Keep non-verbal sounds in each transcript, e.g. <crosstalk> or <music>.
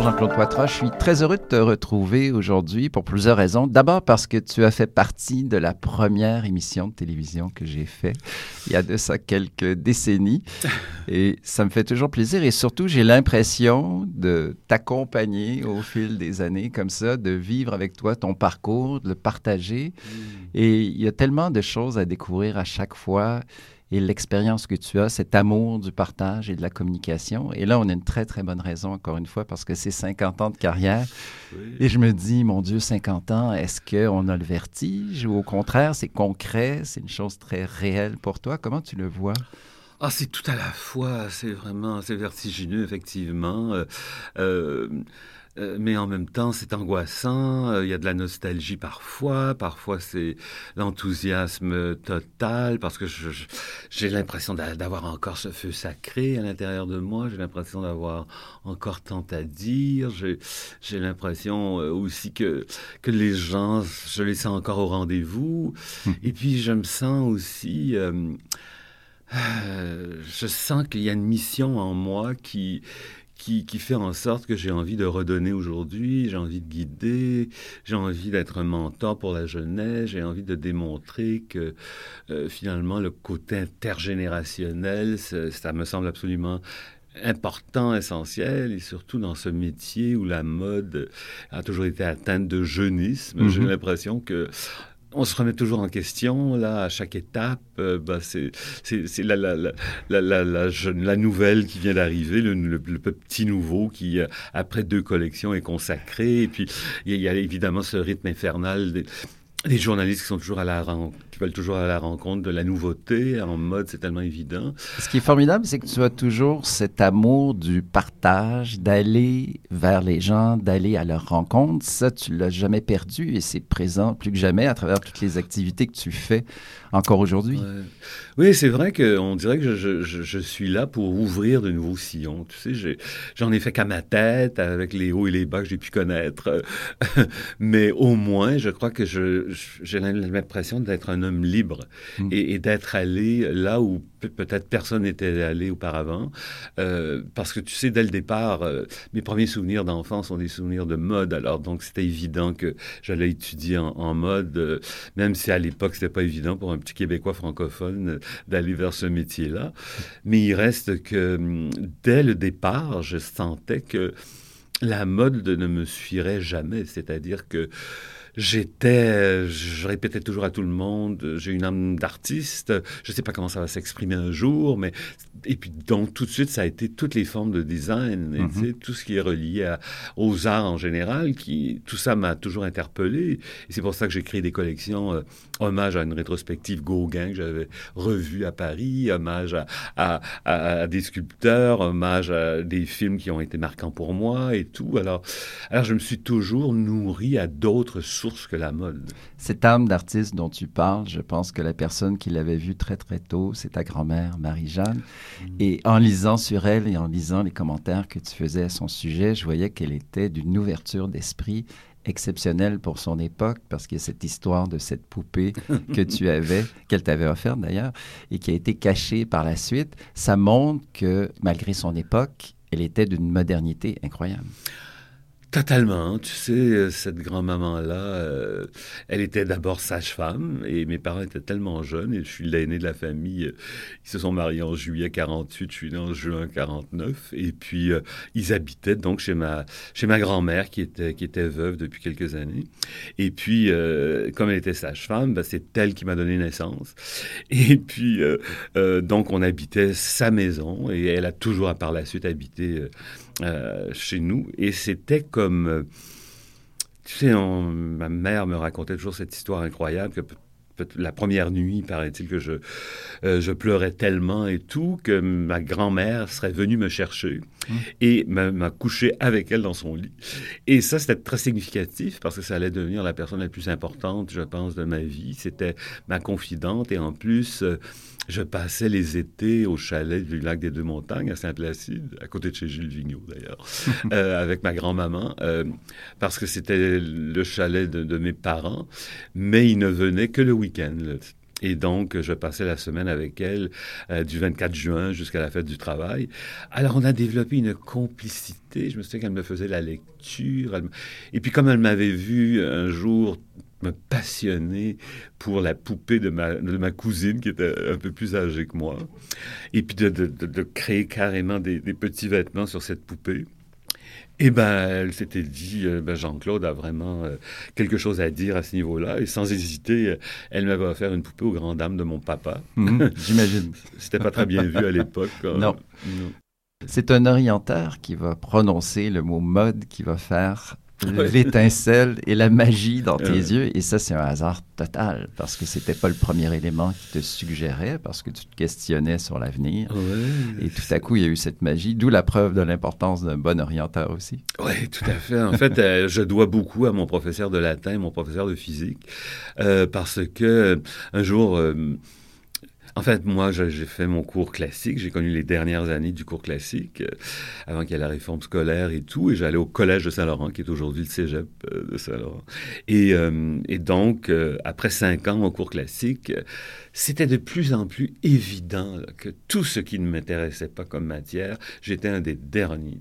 Bonjour Jean-Claude Poitras, je suis très heureux de te retrouver aujourd'hui pour plusieurs raisons. D'abord parce que tu as fait partie de la première émission de télévision que j'ai fait il y a de ça quelques décennies <laughs> et ça me fait toujours plaisir et surtout j'ai l'impression de t'accompagner au fil des années comme ça, de vivre avec toi ton parcours, de le partager mm. et il y a tellement de choses à découvrir à chaque fois et l'expérience que tu as, cet amour du partage et de la communication. Et là, on a une très, très bonne raison, encore une fois, parce que c'est 50 ans de carrière. Et je me dis, mon Dieu, 50 ans, est-ce qu'on a le vertige ou au contraire, c'est concret, c'est une chose très réelle pour toi? Comment tu le vois? Ah, c'est tout à la fois, c'est vraiment, c'est vertigineux, effectivement. Euh, euh euh, mais en même temps, c'est angoissant. Euh, il y a de la nostalgie parfois. Parfois, c'est l'enthousiasme total parce que j'ai l'impression d'avoir encore ce feu sacré à l'intérieur de moi. J'ai l'impression d'avoir encore tant à dire. J'ai l'impression euh, aussi que, que les gens, je les sens encore au rendez-vous. Hum. Et puis, je me sens aussi... je sens qu'il y a une mission en moi qui, qui, fait en sorte que j'ai envie de redonner aujourd'hui, j'ai envie de guider, j'ai envie d'être un mentor pour la jeunesse, j'ai envie de démontrer que euh, finalement le côté intergénérationnel, ça, me semble absolument important, essentiel, et surtout dans ce métier où la mode a toujours été atteinte de jeunisme. J'ai mm-hmm. l'impression que on se remet toujours en question, là, à chaque étape. Euh, bah, c'est la, la, la, la, nouvelle qui vient d'arriver, le, petit nouveau qui, euh, après deux collections, est consacré. Et puis, il y, a évidemment ce rythme infernal des, des journalistes qui sont toujours à la rencontre veulent toujours à la rencontre de la nouveauté. En mode, c'est tellement évident. Ce qui est formidable, c'est que tu as toujours cet amour du partage, d'aller vers les gens, d'aller à leur rencontre. Ça, tu l'as jamais perdu et c'est présent plus que jamais à travers toutes les activités que tu fais encore aujourd'hui. Oui, c'est vrai qu'on dirait que je, je, je, suis là pour ouvrir de nouveaux sillons. Tu sais, j'en ai, fait qu'à ma tête, avec les hauts et les bas que j'ai pu connaître. <laughs> Mais au moins, je crois que j'ai l'impression d'être un homme libre hmm. et, d'être allé là où peut-être personne n'était allé auparavant. Euh, parce que tu sais, dès le départ, euh, mes premiers souvenirs d'enfance sont des souvenirs de mode. Alors, donc, c'était évident que j'allais étudier en, mode, euh, même si à l'époque, c'était pas évident pour un petit Québécois francophone d'aller vers ce métier-là. Mais il reste que hum, dès le départ, je sentais que la mode ne me suffirait jamais. C'est-à-dire que J'étais, je répétais toujours à tout le monde, j'ai une âme d'artiste. Je ne sais pas comment ça va s'exprimer un jour, mais et puis donc tout de suite ça a été toutes les formes de design, mm-hmm. tout ce qui est relié aux arts en général, qui tout ça m'a toujours interpellé. Et c'est pour ça que j'ai créé des collections euh, hommage à une rétrospective Gauguin que j'avais revue à Paris, hommage à, à, des sculpteurs, hommage à des films qui ont été marquants pour moi et tout. Alors, alors je me suis toujours nourri à d'autres source que la mode. Cette âme d'artiste dont tu parles, je pense que la personne qui l'avait vue très très tôt, c'est ta grand-mère, Marie-Jeanne. Mm. Et en lisant sur elle et en lisant les commentaires que tu faisais à son sujet, je voyais qu'elle était d'une ouverture d'esprit exceptionnelle pour son époque, parce qu'il y a cette histoire de cette poupée <laughs> que tu avais, qu'elle t'avait offerte d'ailleurs, et qui a été cachée par la suite. Ça montre que malgré son époque, elle était d'une modernité incroyable. Totalement. Tu sais, euh, cette grand-maman-là, euh, elle était d'abord sage-femme et mes parents étaient tellement jeunes et je suis l'aîné de la famille. Euh, ils se sont mariés en juillet 48, je suis né en juin 49 et puis ils habitaient donc chez ma, chez ma grand-mère qui était, qui était veuve depuis quelques années. Et puis, comme elle était sage-femme, ben, c'est elle qui m'a donné naissance. Et puis, donc on habitait sa maison et elle a toujours par la suite habité euh, chez nous. Et c'était comme... Euh, tu sais, ma mère me racontait toujours cette histoire incroyable que la première nuit, paraît-il que je, euh, je pleurais tellement et tout que ma grand-mère serait venue me chercher mmh. et m'a couché avec elle dans son lit. Et ça, c'était très significatif parce que ça allait devenir la personne la plus importante, je pense, de ma vie. C'était ma confidente et en plus, euh, je passais les étés au chalet du lac des Deux-Montagnes à Saint-Placide, à côté de chez Gilles Vigneault d'ailleurs, <laughs> euh, avec ma grand-maman, parce que c'était le chalet de, de, mes parents, mais il ne venait que le week-end Et donc, je passais la semaine avec elle euh, du 24 juin jusqu'à la fête du travail. Alors, on a développé une complicité. Je me souviens qu'elle me faisait la lecture. Et puis, comme elle m'avait vu un jour me passionner pour la poupée de ma, de ma cousine qui était un peu plus âgée que moi, et puis de, de, de créer carrément des, des petits vêtements sur cette poupée. Eh ben, elle s'était dit, euh, ben, Jean-Claude a vraiment euh, quelque chose à dire à ce niveau-là. Et sans hésiter, euh, elle m'avait offert une poupée aux grandes dames de mon papa. Mhm, <laughs> J'imagine. C'était pas très bien vu à l'époque. non. non. C'est un orienteur qui va prononcer le mot mode, qui va faire <laughs> l'étincelle et la magie dans tes yeux. Et ça, c'est un hasard total parce que c'était pas le premier élément qui te suggérait parce que tu te questionnais sur l'avenir. Ouais, et tout à coup, il y a eu cette magie, d'où la preuve de l'importance d'un bon orienteur aussi. Oui, tout à fait. En fait, euh, je dois beaucoup à mon professeur de latin, mon professeur de physique, euh, parce que euh, un jour, euh, en fait, moi, j'ai fait mon cours classique. J'ai connu les dernières années du cours classique, euh, avant qu'il y ait la réforme scolaire et tout. Et j'allais au collège de Saint-Laurent, qui est aujourd'hui le cégep euh, de Saint-Laurent. Et, euh, et, donc, après cinq ans au cours classique, c'était de plus en plus évident que tout ce qui ne m'intéressait pas comme matière, j'étais un des derniers.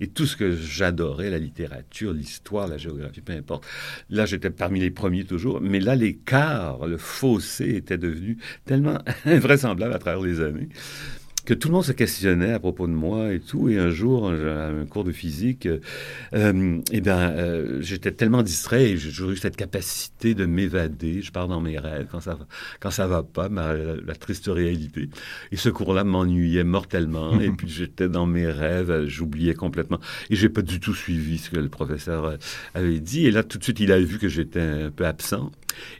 Et tout ce que j'adorais, la littérature, l'histoire, la géographie, peu importe, là, j'étais parmi les premiers toujours. Mais là, l'écart, le fossé était devenu tellement <laughs> invraisemblable à travers les années que tout le monde se questionnait à propos de moi et tout. Et un jour, à un cours de physique, euh, eh bien, euh, j'étais tellement distrait et j'ai toujours eu cette capacité de m'évader. Je pars dans mes rêves quand ça, quand ça va pas, ma, la, la triste réalité. Et ce cours-là m'ennuyait mortellement. et puis j'étais dans mes rêves, j'oubliais complètement. Et j'ai pas du tout suivi ce que le professeur avait dit. Et là, tout de suite, il a vu que j'étais un peu absent.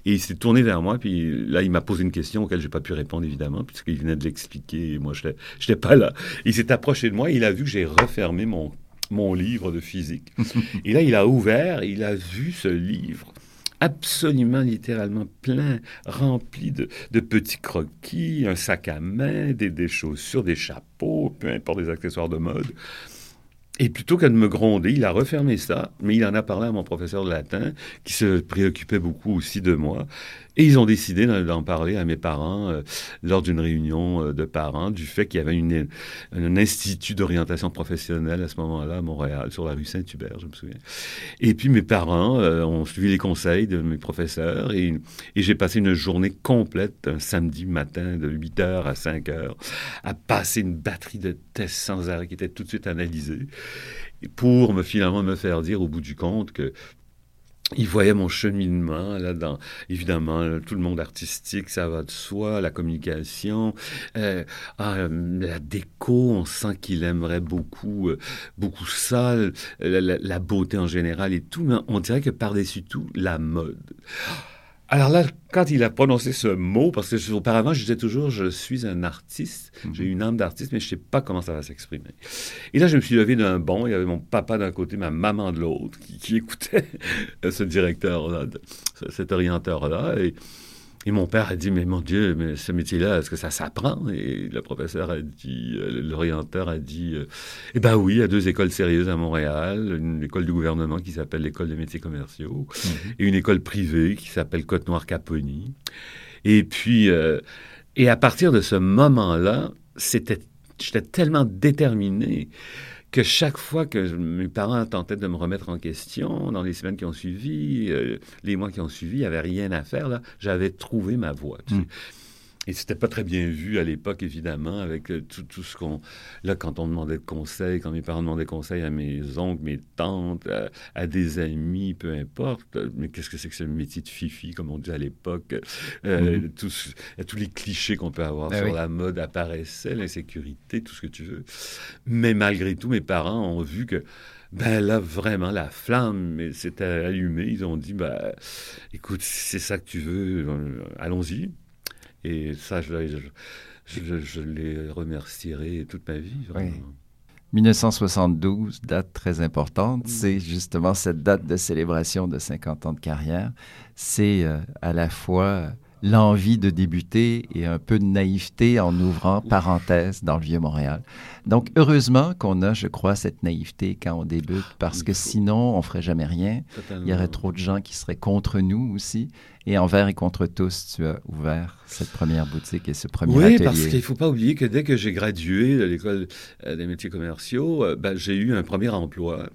Et il s'est tourné vers moi, puis là, il m'a posé une question auquel j'ai pas pu répondre, évidemment, puisqu'il venait de l'expliquer, et moi, je <laughs> n'étais pas là. Il s'est approché de moi, il a vu que j'ai refermé mon, mon livre de physique. <laughs> et là, il a ouvert, il a vu ce livre absolument littéralement plein, rempli de, de, petits croquis, un sac à main, des, des chaussures, des chapeaux, peu importe des accessoires de mode. Et plutôt qu'à me gronder, il a refermé ça, mais il en a parlé à mon professeur de latin, qui se préoccupait beaucoup aussi de moi. Et ils ont décidé d'en parler à mes parents euh, lors d'une réunion euh, de parents du fait qu'il y avait un institut d'orientation professionnelle à ce moment-là à Montréal, sur la rue Saint-Hubert, je me souviens. Et puis mes parents euh, ont suivi les conseils de mes professeurs et, et j'ai passé une journée complète, un samedi matin de 8 heures à 5 heures, à passer une batterie de tests sans arrêt qui était tout de suite analysée pour me finalement me faire dire au bout du compte que il voyait mon cheminement là dans évidemment tout le monde artistique ça va de soi la communication euh, ah, la déco on sent qu'il aimerait beaucoup euh, beaucoup ça la, la, beauté en général et tout mais on dirait que par dessus tout la mode alors là, quand il a prononcé ce mot, parce que auparavant, je disais toujours, je suis un artiste, mm -hmm. j'ai une âme d'artiste, mais je ne sais pas comment ça va s'exprimer. Et là, je me suis levé d'un bond, il y avait mon papa d'un côté, ma maman de l'autre, qui, qui, écoutait <laughs> ce directeur-là, cet orienteur-là, et et mon père a dit, mais mon Dieu, mais ce métier-là, est-ce que ça s'apprend? Et le professeur a dit, euh, l'orienteur a dit, euh, eh ben oui, il y a deux écoles sérieuses à Montréal, une école du gouvernement qui s'appelle l'école des métiers commerciaux, mm -hmm. et une école privée qui s'appelle Côte-Noire-Caponi. Et puis, euh, et à partir de ce moment-là, c'était, j'étais tellement déterminé que chaque fois que mes parents tentaient de me remettre en question, dans les semaines qui ont suivi, euh, les mois qui ont suivi, il n'y avait rien à faire, là, j'avais trouvé ma voie. Tu sais. mm. Et c'était pas très bien vu à l'époque, évidemment, avec euh, tout, tout ce qu'on... Là, quand on demandait conseil, quand mes parents demandaient conseil à mes oncles, mes tantes, à, à des amis, peu importe, mais qu'est-ce que c'est que ce métier de fifi, comme on dit à l'époque euh, mm. tous, tous les clichés qu'on peut avoir ah, sur oui. la mode apparaissaient, l'insécurité, tout ce que tu veux. Mais malgré tout, mes parents ont vu que ben là, vraiment, la flamme s'était allumée. Ils ont dit, ben, écoute, c'est ça que tu veux, euh, allons-y. Et ça, je, je, je, je, les remercierai toute ma vie. Vraiment. Oui. 1972, date très importante, c'est justement cette date de célébration de 50 ans de carrière. C'est euh, à la fois l'envie de débuter et un peu de naïveté en ouvrant parenthèse dans le vieux Montréal. Donc, heureusement qu'on a, je crois, cette naïveté quand on débute, parce que sinon, on ferait jamais rien. Il y aurait trop de gens qui seraient contre nous aussi. Et envers et contre tous, tu as ouvert cette première boutique et ce premier oui, atelier. Oui, parce qu'il ne faut pas oublier que dès que j'ai gradué de l'école euh, des métiers commerciaux, euh, ben, j'ai eu un premier emploi.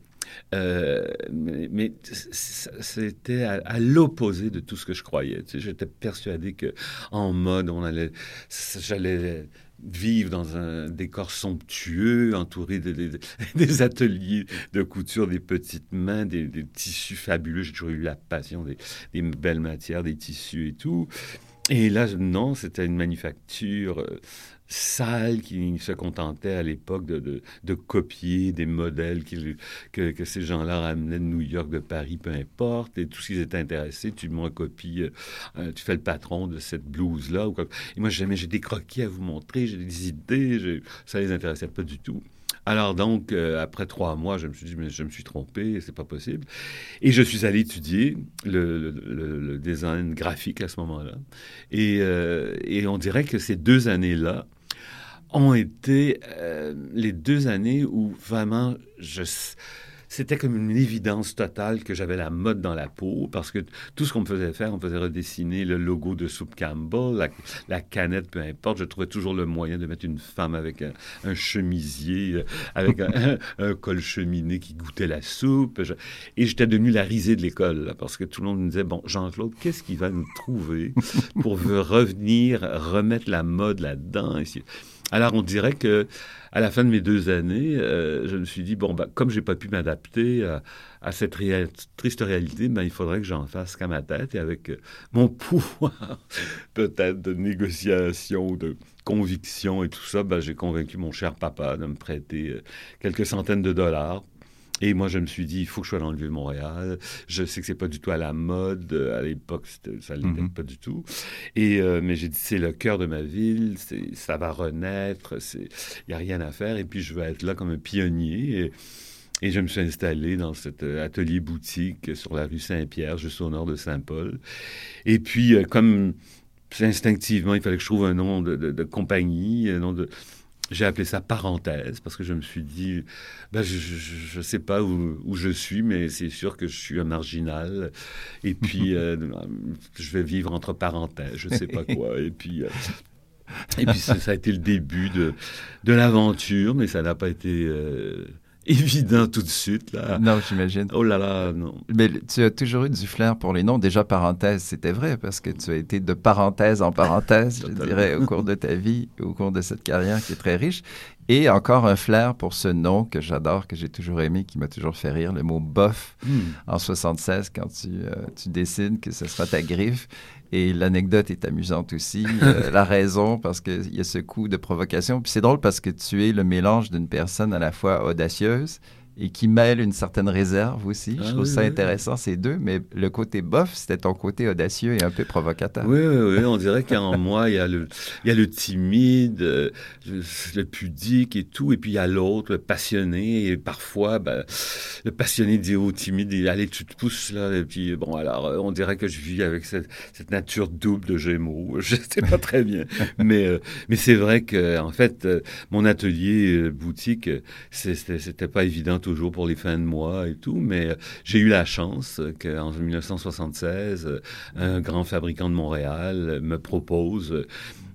Euh, mais, c'était à, l'opposé de tout ce que je croyais. Tu sais, J'étais persuadé que en mode, on allait, j'allais vivre dans un décor somptueux, entouré de, des ateliers de couture, des petites mains, des, tissus fabuleux. J'ai toujours eu la passion des, belles matières, des tissus et tout. Et là, non, c'était une manufacture euh, sale qui se contentait à l'époque de, de, copier des modèles que, que, ces gens-là ramenaient de New York, de Paris, peu importe. Et tout ce qu'ils étaient intéressés, tu m'en copies, euh, euh, tu fais le patron de cette blouse-là. Et moi, j'ai des croquis à vous montrer, j'ai des idées, ça les intéressait pas du tout. Alors donc, euh, après trois mois, je me suis dit, mais je me suis trompé, c'est pas possible. Et je suis allé étudier le, design graphique à ce moment-là. Et, et on dirait que ces deux années-là, ont été euh, les deux années où vraiment je c'était comme une évidence totale que j'avais la mode dans la peau parce que tout ce qu'on me faisait faire, on faisait redessiner le logo de Soup Campbell, la, canette, peu importe. Je trouvais toujours le moyen de mettre une femme avec un, chemisier, euh, avec <laughs> un, col cheminé qui goûtait la soupe. et j'étais devenu la risée de l'école parce que tout le monde me disait, bon, Jean-Claude, qu'est-ce qu'il va nous trouver pour <laughs> revenir, remettre la mode là-dedans? Alors, on dirait que à la fin de mes deux années, euh, je me suis dit bon, bah, comme j'ai pas pu m'adapter à, cette triste réalité, ben, il faudrait que j'en fasse qu'à ma tête et avec euh, mon <laughs> pouvoir peut-être de négociation, de conviction et tout ça, ben, j'ai convaincu mon cher papa de me prêter euh, quelques centaines de dollars et moi, je me suis dit, il faut que je sois dans le Vieux-Montréal. Je sais que c'est pas du tout à la mode. À l'époque, ça ne l'était mhm. pas du tout. Et, euh, mais j'ai dit, c'est le cœur de ma ville. Ça va renaître. Il n'y a rien à faire. Et puis, je vais être là comme un pionnier. Et, et je me suis installé dans cet euh, atelier boutique sur la rue Saint-Pierre, juste au nord de Saint-Paul. Et puis, euh, comme instinctivement, il fallait que je trouve un nom de, de, de compagnie, un nom de j'ai appelé ça parenthèse parce que je me suis dit, ben, je ne sais pas où, où, je suis, mais c'est sûr que je suis un marginal. Et puis, <laughs> euh, je vais vivre entre parenthèses, je ne sais pas quoi. Et puis, euh, <laughs> et puis ça, a été le début de, de l'aventure, mais ça n'a pas été... Euh, <laughs> évident tout de suite. Là. Non, j'imagine. Oh là là, non. Mais tu as toujours eu du flair pour les noms. Déjà, parenthèse, c'était vrai, parce que tu as été de parenthèse en parenthèse, je dirais, au cours de ta <laughs> vie, au cours de cette carrière qui est très riche. Et encore un flair pour ce nom que j'adore, que j'ai toujours aimé, qui m'a toujours fait rire, le mot bof hmm. en 76, quand tu, euh, tu décides que ce sera ta griffe. Et l'anecdote est amusante aussi. <laughs> Euh, la raison, parce qu'il y a ce coup de provocation. Puis c'est drôle parce que tu es le mélange d'une personne à la fois audacieuse et qui mêle une certaine réserve aussi. je ah trouve ça intéressant, ces deux. Mais le côté bof, c'était ton côté audacieux et un peu provocateur. Oui, oui, oui. On dirait qu'en <laughs> moi, il y, a le, il y a le timide, euh, le, pudique et tout. Et puis il y a l'autre, le passionné. Et parfois, ben, le passionné dit au timide, allez, tu te pousses là. Et puis, bon, alors, euh, on dirait que je vis avec cette, cette nature double de Gémeaux. <laughs> Je ne sais pas très bien. mais euh, mais c'est vrai que, en fait, mon atelier boutique, c'était pas évident toujours pour les fins de mois et tout, mais euh, j'ai eu la chance qu'en 1976, euh, un grand fabricant de Montréal me propose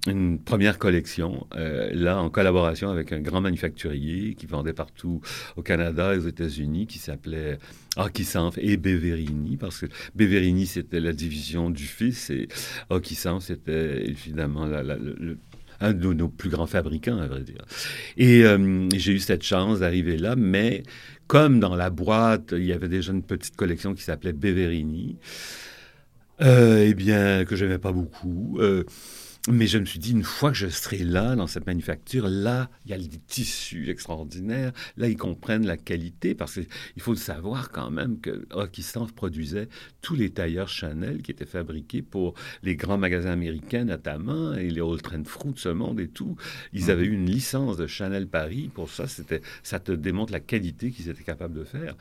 une première collection, euh, là, en collaboration avec un grand manufacturier qui vendait partout au Canada et aux États-Unis, qui s'appelait Akisanf et Beverini, parce que Beverini, c'était la division du fils et Akisanf, c'était évidemment la, le, un de nos, plus grands fabricants, à vrai dire. Et euh, j'ai eu cette chance d'arriver là, mais comme dans la boîte, il y avait déjà une petite collection qui s'appelait Beverini, euh, eh bien, que je n'aimais pas beaucoup. Euh, mais je me suis dit, une fois que je serai là, dans cette manufacture, là, il y a des tissus extraordinaires. Là, ils comprennent la qualité, parce qu'il faut le savoir quand même que Rocky produisait tous les tailleurs Chanel qui étaient fabriqués pour les grands magasins américains, notamment, et les Old Trend Fruit de ce monde et tout. Ils avaient eu une licence de Chanel Paris. Pour ça, c'était, ça te démontre la qualité qu'ils étaient capables de faire.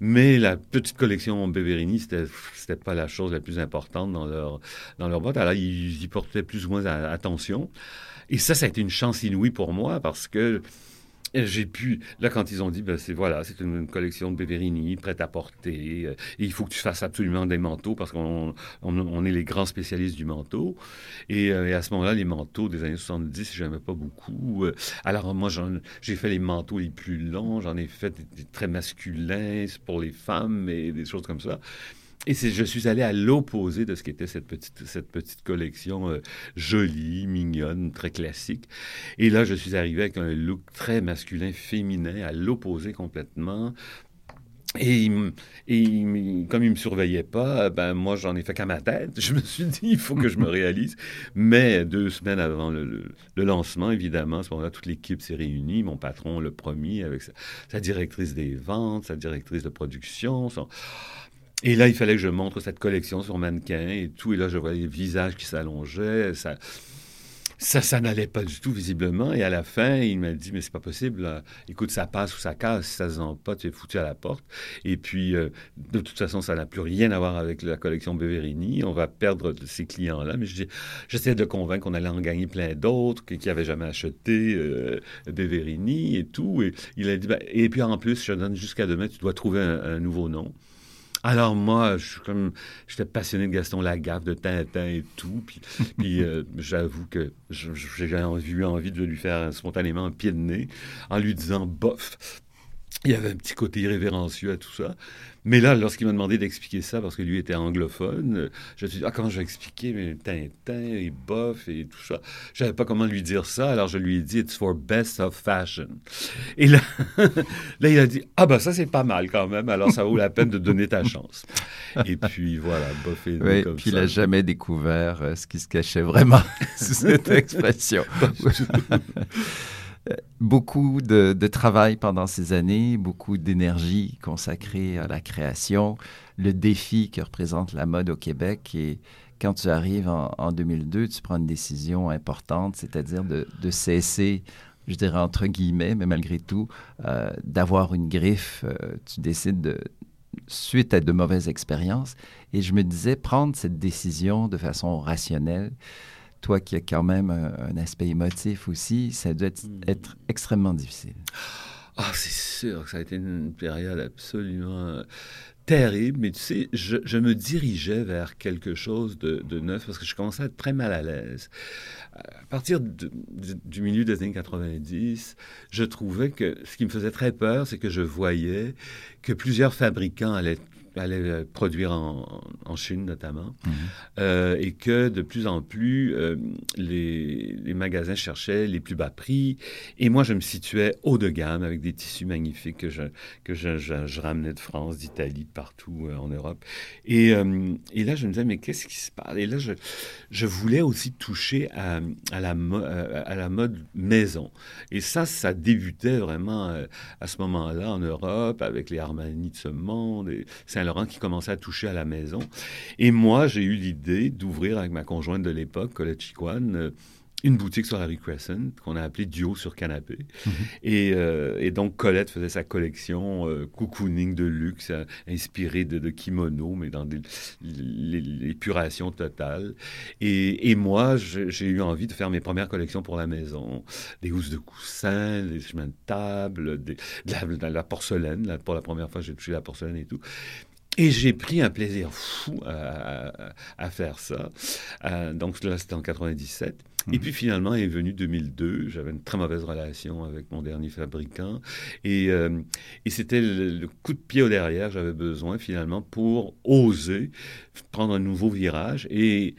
Mais la petite collection Beverini, c'était, c'était pas la chose la plus importante dans leur, dans leur boîte. Alors, ils y portaient plus ou moins attention. Et ça, ça a été une chance inouïe pour moi parce que j'ai pu, là, quand ils ont dit, ben, c'est voilà, c'est une, collection de Beverini, prête à porter, euh, et il faut que tu fasses absolument des manteaux parce qu'on on, est les grands spécialistes du manteau. Et, euh, à ce moment-là, les manteaux des années 70, j'aimais pas beaucoup. Euh, alors, moi, j'ai fait les manteaux les plus longs, j'en ai fait des, très masculins pour les femmes et des choses comme ça. Et je suis allé à l'opposé de ce qu'était cette petite, cette petite collection euh, jolie, mignonne, très classique. Et là, je suis arrivé avec un look très masculin, féminin, à l'opposé complètement. Et, et, comme il me surveillait pas, ben moi j'en ai fait qu'à ma tête. Je me suis dit il faut que je me réalise. Mais deux semaines avant le, lancement, évidemment, à ce moment-là, toute l'équipe s'est réunie. Mon patron, le premier, avec sa, directrice des ventes, sa directrice de production. Son, et là, il fallait que je montre cette collection sur mannequin et tout. Et là, je voyais les visages qui s'allongeaient. Ça, ça, n'allait pas du tout, visiblement. Et à la fin, il m'a dit, mais c'est pas possible. Écoute, ça passe ou ça casse. Si ça se vend pas, tu es foutu à la porte. Et puis, euh, de toute façon, ça n'a plus rien à voir avec la collection Beverini. On va perdre ces clients-là. Mais j'essayais de convaincre qu'on allait en gagner plein d'autres qui n'avaient jamais acheté euh, Beverini et tout. Et il a dit, ben, et puis en plus, je donne jusqu'à demain, tu dois trouver un nouveau nom. Alors moi, je suis comme, j'étais passionné de Gaston Lagaffe, de Tintin et tout. Puis, <laughs> puis euh, j'avoue que j'ai eu envie de lui faire spontanément un pied de nez en lui disant bof. Il y avait un petit côté irrévérencieux à tout ça. Mais là, lorsqu'il m'a demandé d'expliquer ça, parce que lui était anglophone, je me suis dit, ah, comment je vais expliquer? Mais Tintin et bof et tout ça. Je savais pas comment lui dire ça, alors je lui ai dit, it's for best of fashion. Et là, <laughs> là il a dit, ah ben ça c'est pas mal quand même, alors ça vaut la peine de donner ta chance. Et puis voilà, bof et oui, comme puis il n'a jamais découvert euh, ce qui se cachait vraiment <laughs> sous cette <laughs> expression. Beaucoup de, travail pendant ces années, beaucoup d'énergie consacrée à la création, le défi que représente la mode au Québec. Et quand tu arrives en, 2002, tu prends une décision importante, c'est-à-dire de, cesser, je dirais entre guillemets, mais malgré tout, euh, d'avoir une griffe. Euh, tu décides de, suite à de mauvaises expériences. Et je me disais, prendre cette décision de façon rationnelle, toi qui as quand même un, aspect émotif aussi, ça doit être, hmm. extrêmement difficile. Ah, c'est sûr que ça a été une période absolument euh, terrible, mais tu sais, je, me dirigeais vers quelque chose de, neuf parce que je commençais à être très mal à l'aise. À partir du milieu des années 90, je trouvais que ce qui me faisait très peur, c'est que je voyais que plusieurs fabricants allaient allait euh, produire en, en Chine notamment, mhm. euh, et que de plus en plus, euh, les, les, magasins cherchaient les plus bas prix, et moi je me situais haut de gamme avec des tissus magnifiques que je, que je, je, ramenais de France, d'Italie, de partout en Europe. Et, et, là je me disais, mais qu'est-ce qui se passe? Et là je, je voulais aussi toucher à, à, la, à la mode maison. Et ça, ça débutait vraiment à ce moment-là en Europe, avec les Armani de ce monde, et laurent qui commençait à toucher à la maison. Et moi, j'ai eu l'idée d'ouvrir avec ma conjointe de l'époque, Colette Chiquan, euh, une boutique sur la rue Crescent qu'on a appelée Duo sur canapé. Mhm. Euh, et, donc, Colette faisait sa collection euh, cocooning de luxe, inspirée de, de kimono, mais dans l'épuration totale. Et, et moi, j'ai eu envie de faire mes premières collections pour la maison. Des housses de coussin, des chemins de table, de, la, porcelaine. Pour la première fois, j'ai touché la porcelaine et tout. Et j'ai pris un plaisir fou à, faire ça. Euh, donc là, c'était en 97. Et mhm. puis finalement est venu 2002. J'avais une très mauvaise relation avec mon dernier fabricant. Et, euh, et c'était le, coup de pied au derrière j'avais besoin finalement pour oser prendre un nouveau virage. Et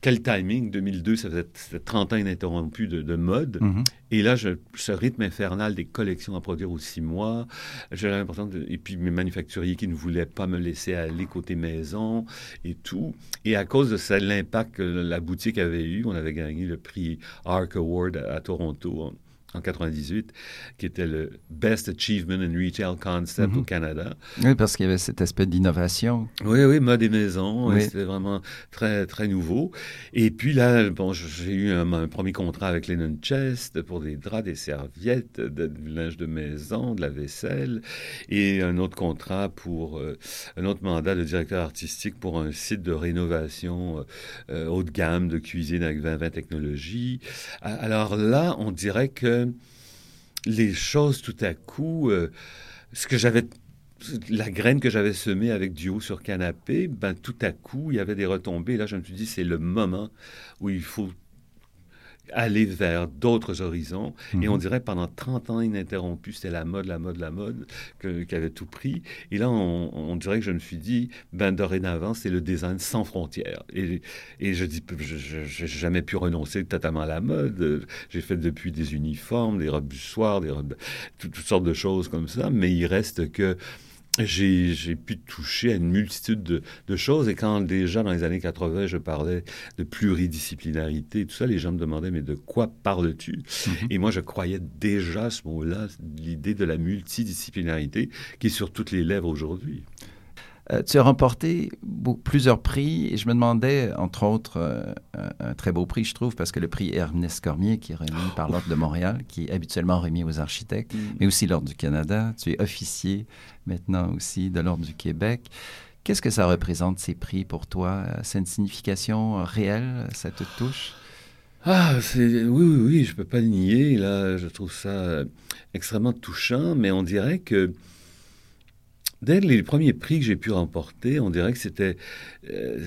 quel timing? 2002, ça faisait 30 ans ininterrompu de, de mode. Mhm. Et là, je, ce rythme infernal des collections à produire aux six mois, j'avais l'impression... Et puis mes manufacturiers qui ne voulaient pas me laisser aller côté maison et tout. Et à cause de ça, l'impact que la boutique avait eu, on avait gagné le prix Arc Award à, à Toronto en 98, qui était le Best Achievement in Retail Concept Mhm. au Canada. Oui, parce qu'il y avait cet aspect d'innovation. Oui, oui, mode et maison, Oui. c'était vraiment très, très nouveau. Et puis là, bon, j'ai eu un, un premier contrat avec Lennon Chest pour des draps, des serviettes, de, du linge de maison, de la vaisselle, et un autre contrat pour euh, un autre mandat de directeur artistique pour un site de rénovation euh, euh, haut de gamme de cuisine avec 20-20 technologies. Alors là, on dirait que les choses tout à coup, euh, ce que j'avais la graine que j'avais semée avec Duo sur canapé, ben tout à coup, il y avait des retombées. Là, je me suis dit, c'est le moment où il faut aller vers d'autres horizons. Et Mhm. on dirait pendant 30 ans ininterrompu, c'était la mode, la mode, la mode qui avait tout pris. Et là, on, on dirait que je me suis dit, ben dorénavant, c'est le design sans frontières. Et, et je dis, je n'ai jamais pu renoncer totalement à la mode. J'ai fait depuis des uniformes, des robes du soir, des robes, tout- toutes sortes de choses comme ça. Mais il reste que j'ai pu toucher à une multitude de, de choses. Et quand déjà dans les années 80, je parlais de pluridisciplinarité, tout ça, les gens me demandaient, mais de quoi parles-tu? Mhm. Et moi, je croyais déjà à ce mot-là, l'idée de la multidisciplinarité qui est sur toutes les lèvres aujourd'hui. Euh, tu as remporté plusieurs prix et je me demandais, entre autres, euh, un, très beau prix, je trouve, parce que le prix Ernest Cormier, qui est remis par l'Ordre de Montréal, qui est habituellement remis aux architectes, mais aussi l'Ordre du Canada. Tu es officier maintenant aussi de l'Ordre du Québec. Qu'est-ce que ça représente, ces prix, pour toi? C'est une signification réelle? Ça te touche? Ah, c'est oui, oui, oui, je peux pas le nier. Là, je trouve ça euh, extrêmement touchant, mais on dirait que dès les premiers prix que j'ai pu remporter, on dirait que c'était, euh,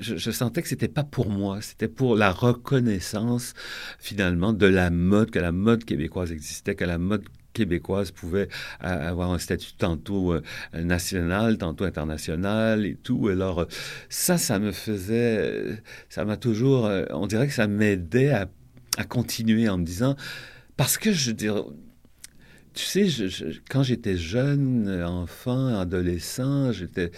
je, sentais que c'était pas pour moi, c'était pour la reconnaissance finalement de la mode, que la mode québécoise existait, que la mode québécoise pouvait avoir un statut tantôt euh, national, tantôt international et tout. Alors euh, ça, ça me faisait, ça m'a toujours, on dirait que ça m'aidait à continuer en me disant, parce que je dirais, tu sais, quand j'étais jeune, enfant, adolescent, j'étais,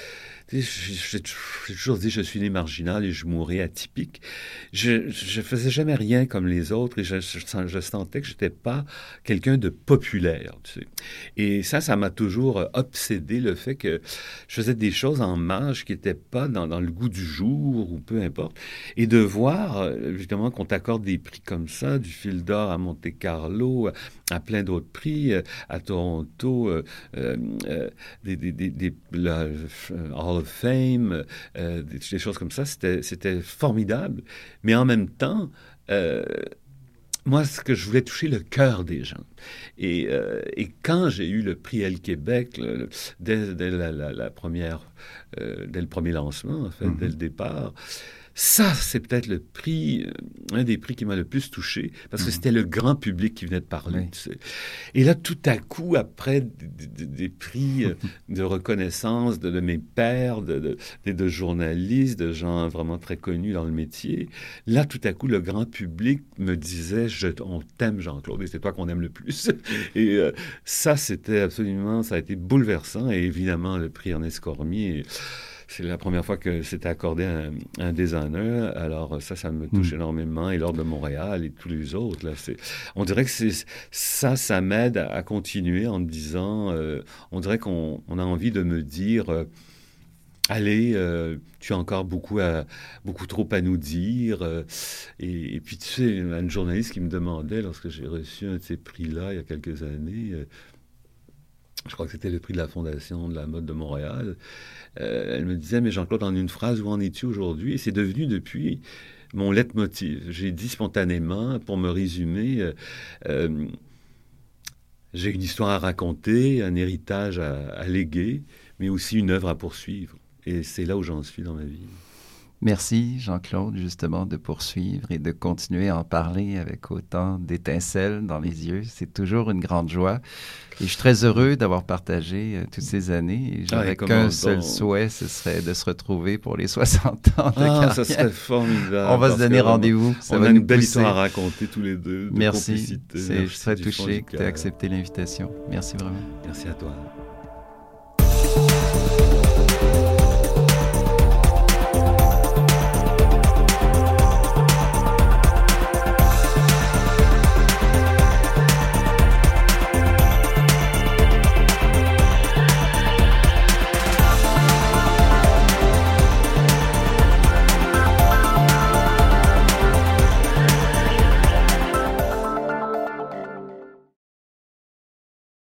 j'ai toujours dit je suis né marginal et je mourrai atypique. Je, je faisais jamais rien comme les autres et je, sentais que j'étais pas quelqu'un de populaire. Et ça, ça m'a toujours euh, obsédé le fait que je faisais des choses en marge qui n'étaient pas dans, le goût du jour ou peu importe. Et de voir, euh, justement, qu'on t'accorde des prix comme ça, du fil d'or à Monte-Carlo, à, plein d'autres prix, euh, à Toronto, euh, euh, euh, des, des, des, des- euh, of Fame, euh, des, des choses comme ça, c'était formidable. Mais en même temps, euh, moi, ce que je voulais toucher le cœur des gens. Et, euh, et quand j'ai eu le prix Elle Québec, le- le- dès, dès la, la- la première, dès le premier lancement, en fait, Mhm. dès le départ, ça, c'est peut-être le prix, euh, un des prix qui m'a le plus touché, parce que Mhm. c'était le grand public qui venait de parler. Oui. tu sais. Et là, tout à coup, après des prix euh, <laughs> de reconnaissance de, de mes pairs, de, de, de- de journalistes, de gens vraiment très connus dans le métier, là, tout à coup, le grand public me disait je, On t'aime, Jean-Claude, et c'est toi qu'on aime le plus. <laughs> Et euh, ça, c'était absolument, ça a été bouleversant. Et évidemment, le prix Ernest Cormier. C'est la première fois que c'était accordé à un, un designer. Alors ça, ça me touche Mm. énormément. Et l'Ordre de Montréal et tous les autres. Là, c'est, on dirait que c'est, ça, ça m'aide à, à continuer en me disant, euh, on dirait qu'on on a envie de me dire, euh, allez, euh, tu as encore beaucoup, à, beaucoup trop à nous dire. euh, et, et puis tu sais, une journaliste qui me demandait, lorsque j'ai reçu un de ces prix-là il y a quelques années, euh, je crois que c'était le prix de la Fondation de la mode de Montréal. Euh, elle me disait, mais Jean-Claude, en une phrase, où en es-tu aujourd'hui? Et c'est devenu depuis mon leitmotiv. J'ai dit spontanément, pour me résumer, euh, euh, j'ai une histoire à raconter, un héritage à, à léguer, mais aussi une œuvre à poursuivre. Et c'est là où j'en suis dans ma vie. Merci, Jean-Claude, justement, de poursuivre et de continuer à en parler avec autant d'étincelles dans les yeux. C'est toujours une grande joie. Et je suis très heureux d'avoir partagé euh, toutes ces années. Ah, J'aurais qu'un seul souhait, ce serait de se retrouver pour les <laughs> 60 ans de ah, ça serait formidable. On va se donner rendez-vous. On a une belle histoire à raconter tous les deux. Merci. Je serais touché que tu aies accepté l'invitation. Merci vraiment. Merci à toi.